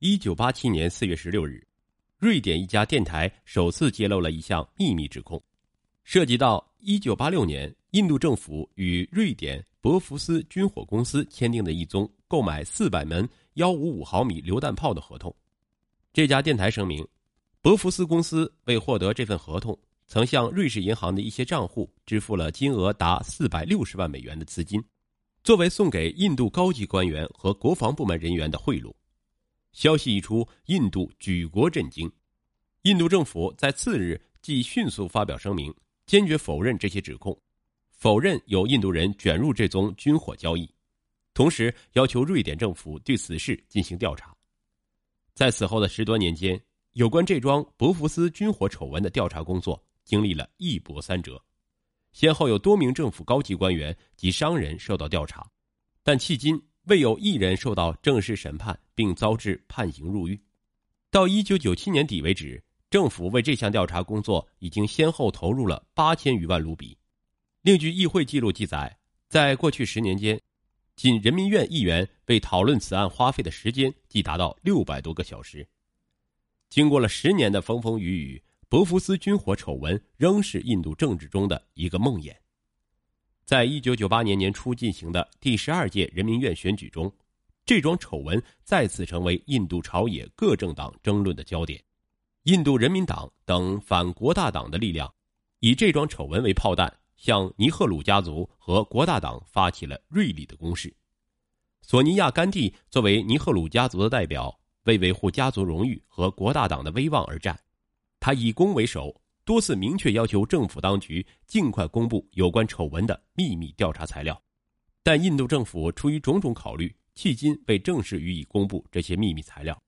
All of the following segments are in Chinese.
一九八七年四月十六日，瑞典一家电台首次揭露了一项秘密指控，涉及到一九八六年印度政府与瑞典博福斯军火公司签订的一宗购买四百门幺五五毫米榴弹炮的合同。这家电台声明，博福斯公司为获得这份合同，曾向瑞士银行的一些账户支付了金额达四百六十万美元的资金，作为送给印度高级官员和国防部门人员的贿赂。消息一出，印度举国震惊。印度政府在次日即迅速发表声明，坚决否认这些指控，否认有印度人卷入这宗军火交易，同时要求瑞典政府对此事进行调查。在此后的十多年间，有关这桩博福斯军火丑闻的调查工作经历了一波三折，先后有多名政府高级官员及商人受到调查，但迄今。未有一人受到正式审判并遭致判刑入狱。到一九九七年底为止，政府为这项调查工作已经先后投入了八千余万卢比。另据议会记录记载，在过去十年间，仅人民院议员为讨论此案花费的时间即达到六百多个小时。经过了十年的风风雨雨，博福斯军火丑闻仍是印度政治中的一个梦魇。在一九九八年年初进行的第十二届人民院选举中，这桩丑闻再次成为印度朝野各政党争论的焦点。印度人民党等反国大党的力量，以这桩丑闻为炮弹，向尼赫鲁家族和国大党发起了锐利的攻势。索尼娅·甘地作为尼赫鲁家族的代表，为维护家族荣誉和国大党的威望而战，他以攻为守。多次明确要求政府当局尽快公布有关丑闻的秘密调查材料，但印度政府出于种种考虑，迄今未正式予以公布这些秘密材料。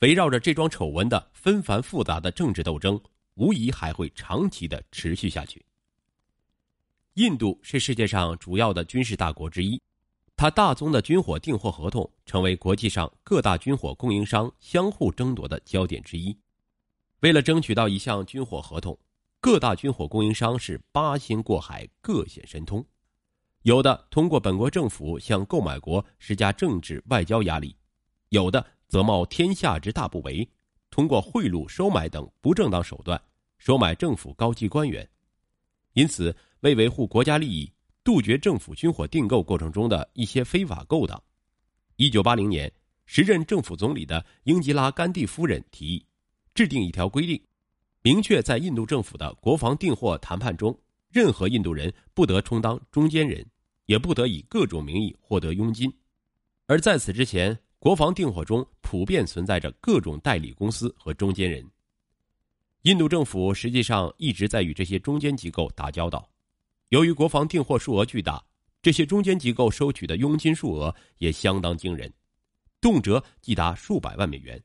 围绕着这桩丑闻的纷繁复杂的政治斗争，无疑还会长期的持续下去。印度是世界上主要的军事大国之一，它大宗的军火订货合同成为国际上各大军火供应商相互争夺的焦点之一。为了争取到一项军火合同，各大军火供应商是八仙过海，各显神通。有的通过本国政府向购买国施加政治外交压力，有的则冒天下之大不韪，通过贿赂、收买等不正当手段收买政府高级官员。因此，为维护国家利益，杜绝政府军火订购过程中的一些非法勾当，一九八零年，时任政府总理的英吉拉·甘地夫人提议。制定一条规定，明确在印度政府的国防订货谈判中，任何印度人不得充当中间人，也不得以各种名义获得佣金。而在此之前，国防订货中普遍存在着各种代理公司和中间人。印度政府实际上一直在与这些中间机构打交道。由于国防订货数额巨大，这些中间机构收取的佣金数额也相当惊人，动辄即达数百万美元。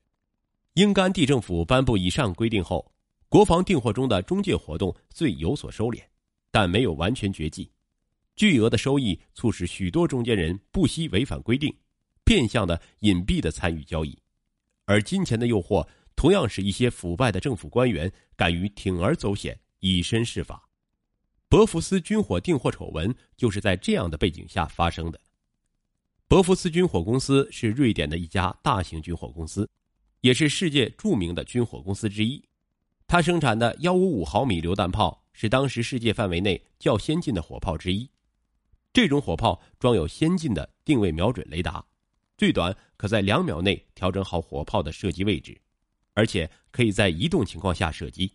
英甘地政府颁布以上规定后，国防订货中的中介活动虽有所收敛，但没有完全绝迹。巨额的收益促使许多中间人不惜违反规定，变相的隐蔽的参与交易，而金钱的诱惑同样使一些腐败的政府官员敢于铤而走险，以身试法。博福斯军火订货丑闻就是在这样的背景下发生的。博福斯军火公司是瑞典的一家大型军火公司。也是世界著名的军火公司之一，它生产的幺五五毫米榴弹炮是当时世界范围内较先进的火炮之一。这种火炮装有先进的定位瞄准雷达，最短可在两秒内调整好火炮的射击位置，而且可以在移动情况下射击。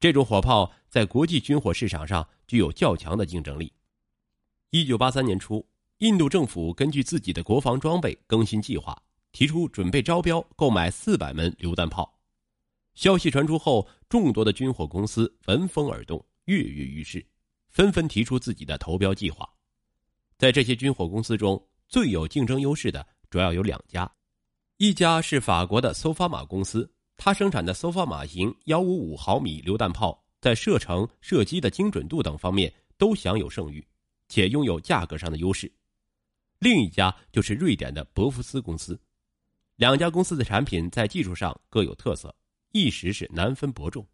这种火炮在国际军火市场上具有较强的竞争力。一九八三年初，印度政府根据自己的国防装备更新计划。提出准备招标购买四百门榴弹炮，消息传出后，众多的军火公司闻风而动，跃跃欲试，纷纷提出自己的投标计划。在这些军火公司中，最有竞争优势的主要有两家，一家是法国的搜发马公司，它生产的搜发马型幺五五毫米榴弹炮在射程、射击的精准度等方面都享有盛誉，且拥有价格上的优势。另一家就是瑞典的博福斯公司。两家公司的产品在技术上各有特色，一时是难分伯仲。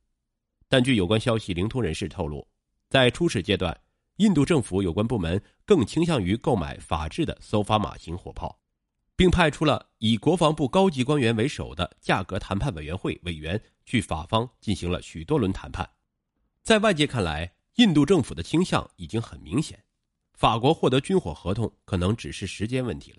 但据有关消息灵通人士透露，在初始阶段，印度政府有关部门更倾向于购买法制的搜发马型火炮，并派出了以国防部高级官员为首的价格谈判委员会委员去法方进行了许多轮谈判。在外界看来，印度政府的倾向已经很明显，法国获得军火合同可能只是时间问题了。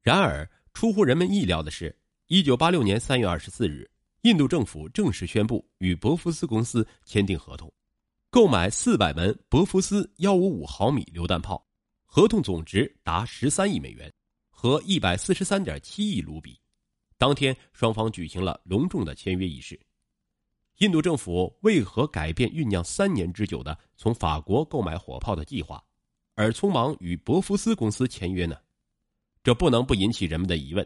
然而，出乎人们意料的是，一九八六年三月二十四日，印度政府正式宣布与博福斯公司签订合同，购买四百门博福斯幺五五毫米榴弹炮，合同总值达十三亿美元。和一百四十三点七亿卢比，当天双方举行了隆重的签约仪式。印度政府为何改变酝酿三年之久的从法国购买火炮的计划，而匆忙与博福斯公司签约呢？这不能不引起人们的疑问。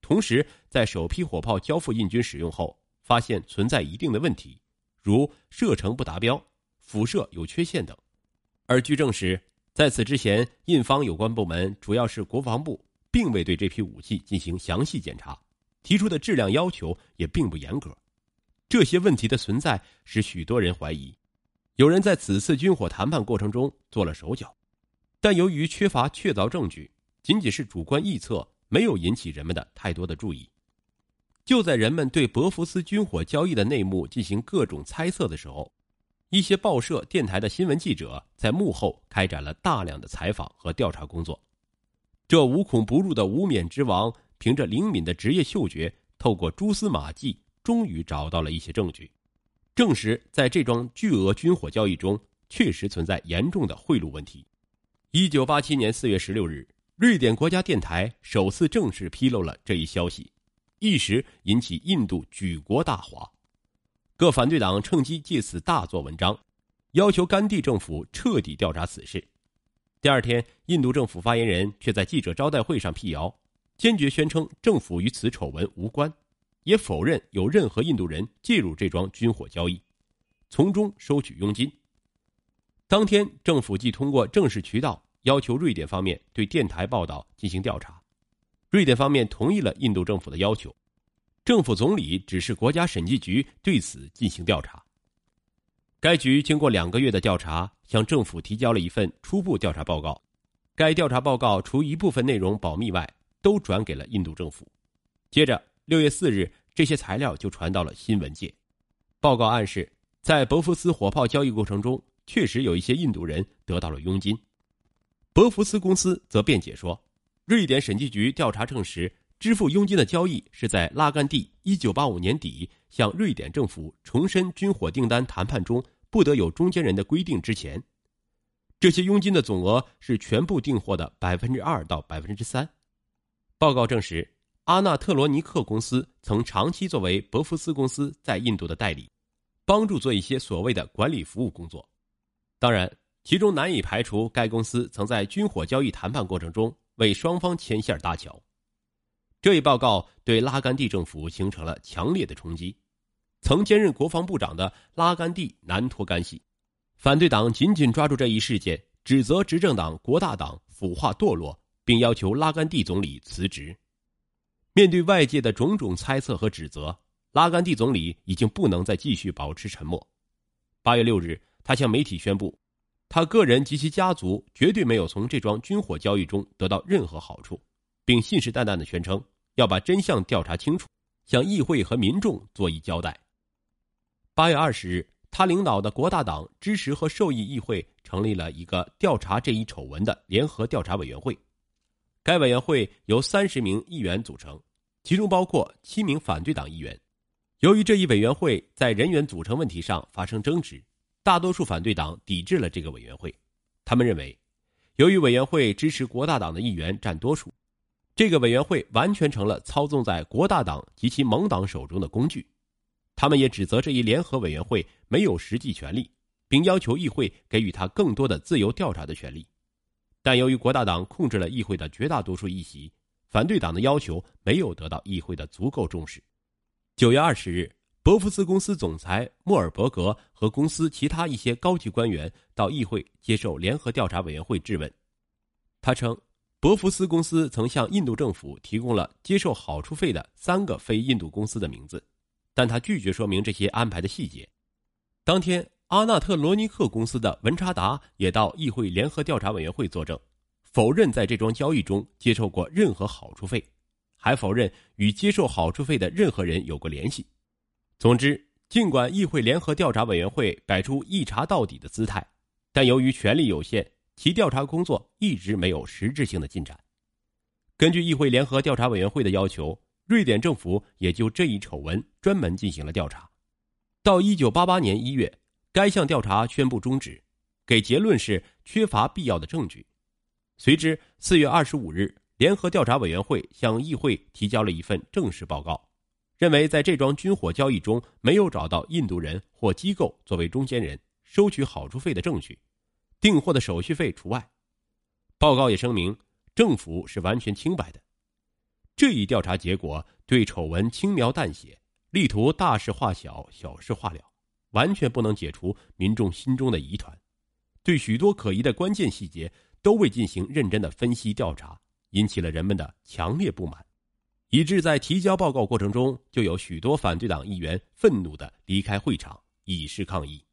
同时，在首批火炮交付印军使用后，发现存在一定的问题，如射程不达标、辐射有缺陷等。而据证实，在此之前，印方有关部门主要是国防部。并未对这批武器进行详细检查，提出的质量要求也并不严格。这些问题的存在使许多人怀疑，有人在此次军火谈判过程中做了手脚，但由于缺乏确凿证据，仅仅是主观臆测，没有引起人们的太多的注意。就在人们对博福斯军火交易的内幕进行各种猜测的时候，一些报社、电台的新闻记者在幕后开展了大量的采访和调查工作。这无孔不入的无冕之王，凭着灵敏的职业嗅觉，透过蛛丝马迹，终于找到了一些证据，证实在这桩巨额军火交易中，确实存在严重的贿赂问题。一九八七年四月十六日，瑞典国家电台首次正式披露了这一消息，一时引起印度举国大哗。各反对党趁机借此大做文章，要求甘地政府彻底调查此事。第二天，印度政府发言人却在记者招待会上辟谣，坚决宣称政府与此丑闻无关，也否认有任何印度人介入这桩军火交易，从中收取佣金。当天，政府即通过正式渠道要求瑞典方面对电台报道进行调查，瑞典方面同意了印度政府的要求，政府总理指示国家审计局对此进行调查。该局经过两个月的调查，向政府提交了一份初步调查报告。该调查报告除一部分内容保密外，都转给了印度政府。接着，六月四日，这些材料就传到了新闻界。报告暗示，在博福斯火炮交易过程中，确实有一些印度人得到了佣金。博福斯公司则辩解说，瑞典审计局调查证实，支付佣金的交易是在拉甘地一九八五年底。向瑞典政府重申军火订单谈判中不得有中间人的规定之前，这些佣金的总额是全部订货的百分之二到百分之三。报告证实，阿纳特罗尼克公司曾长期作为博福斯公司在印度的代理，帮助做一些所谓的管理服务工作。当然，其中难以排除该公司曾在军火交易谈判过程中为双方牵线搭桥。这一报告对拉甘地政府形成了强烈的冲击。曾兼任国防部长的拉甘地难脱干系，反对党紧紧抓住这一事件，指责执政党国大党腐化堕落，并要求拉甘地总理辞职。面对外界的种种猜测和指责，拉甘地总理已经不能再继续保持沉默。八月六日，他向媒体宣布，他个人及其家族绝对没有从这桩军火交易中得到任何好处，并信誓旦旦的宣称要把真相调查清楚，向议会和民众作一交代。八月二十日，他领导的国大党支持和受益议会成立了一个调查这一丑闻的联合调查委员会。该委员会由三十名议员组成，其中包括七名反对党议员。由于这一委员会在人员组成问题上发生争执，大多数反对党抵制了这个委员会。他们认为，由于委员会支持国大党的议员占多数，这个委员会完全成了操纵在国大党及其盟党手中的工具。他们也指责这一联合委员会没有实际权利，并要求议会给予他更多的自由调查的权利。但由于国大党控制了议会的绝大多数议席，反对党的要求没有得到议会的足够重视。九月二十日，博福斯公司总裁莫尔伯格和公司其他一些高级官员到议会接受联合调查委员会质问。他称，博福斯公司曾向印度政府提供了接受好处费的三个非印度公司的名字。但他拒绝说明这些安排的细节。当天，阿纳特罗尼克公司的文查达也到议会联合调查委员会作证，否认在这桩交易中接受过任何好处费，还否认与接受好处费的任何人有过联系。总之，尽管议会联合调查委员会摆出一查到底的姿态，但由于权力有限，其调查工作一直没有实质性的进展。根据议会联合调查委员会的要求，瑞典政府也就这一丑闻专门进行了调查。到一九八八年一月，该项调查宣布终止，给结论是缺乏必要的证据。随之，四月二十五日，联合调查委员会向议会提交了一份正式报告，认为在这桩军火交易中没有找到印度人或机构作为中间人收取好处费的证据，订货的手续费除外。报告也声明，政府是完全清白的。这一调查结果对丑闻轻描淡写，力图大事化小、小事化了，完全不能解除民众心中的疑团，对许多可疑的关键细节。都未进行认真的分析调查，引起了人们的强烈不满，以致在提交报告过程中，就有许多反对党议员愤怒的离开会场，以示抗议。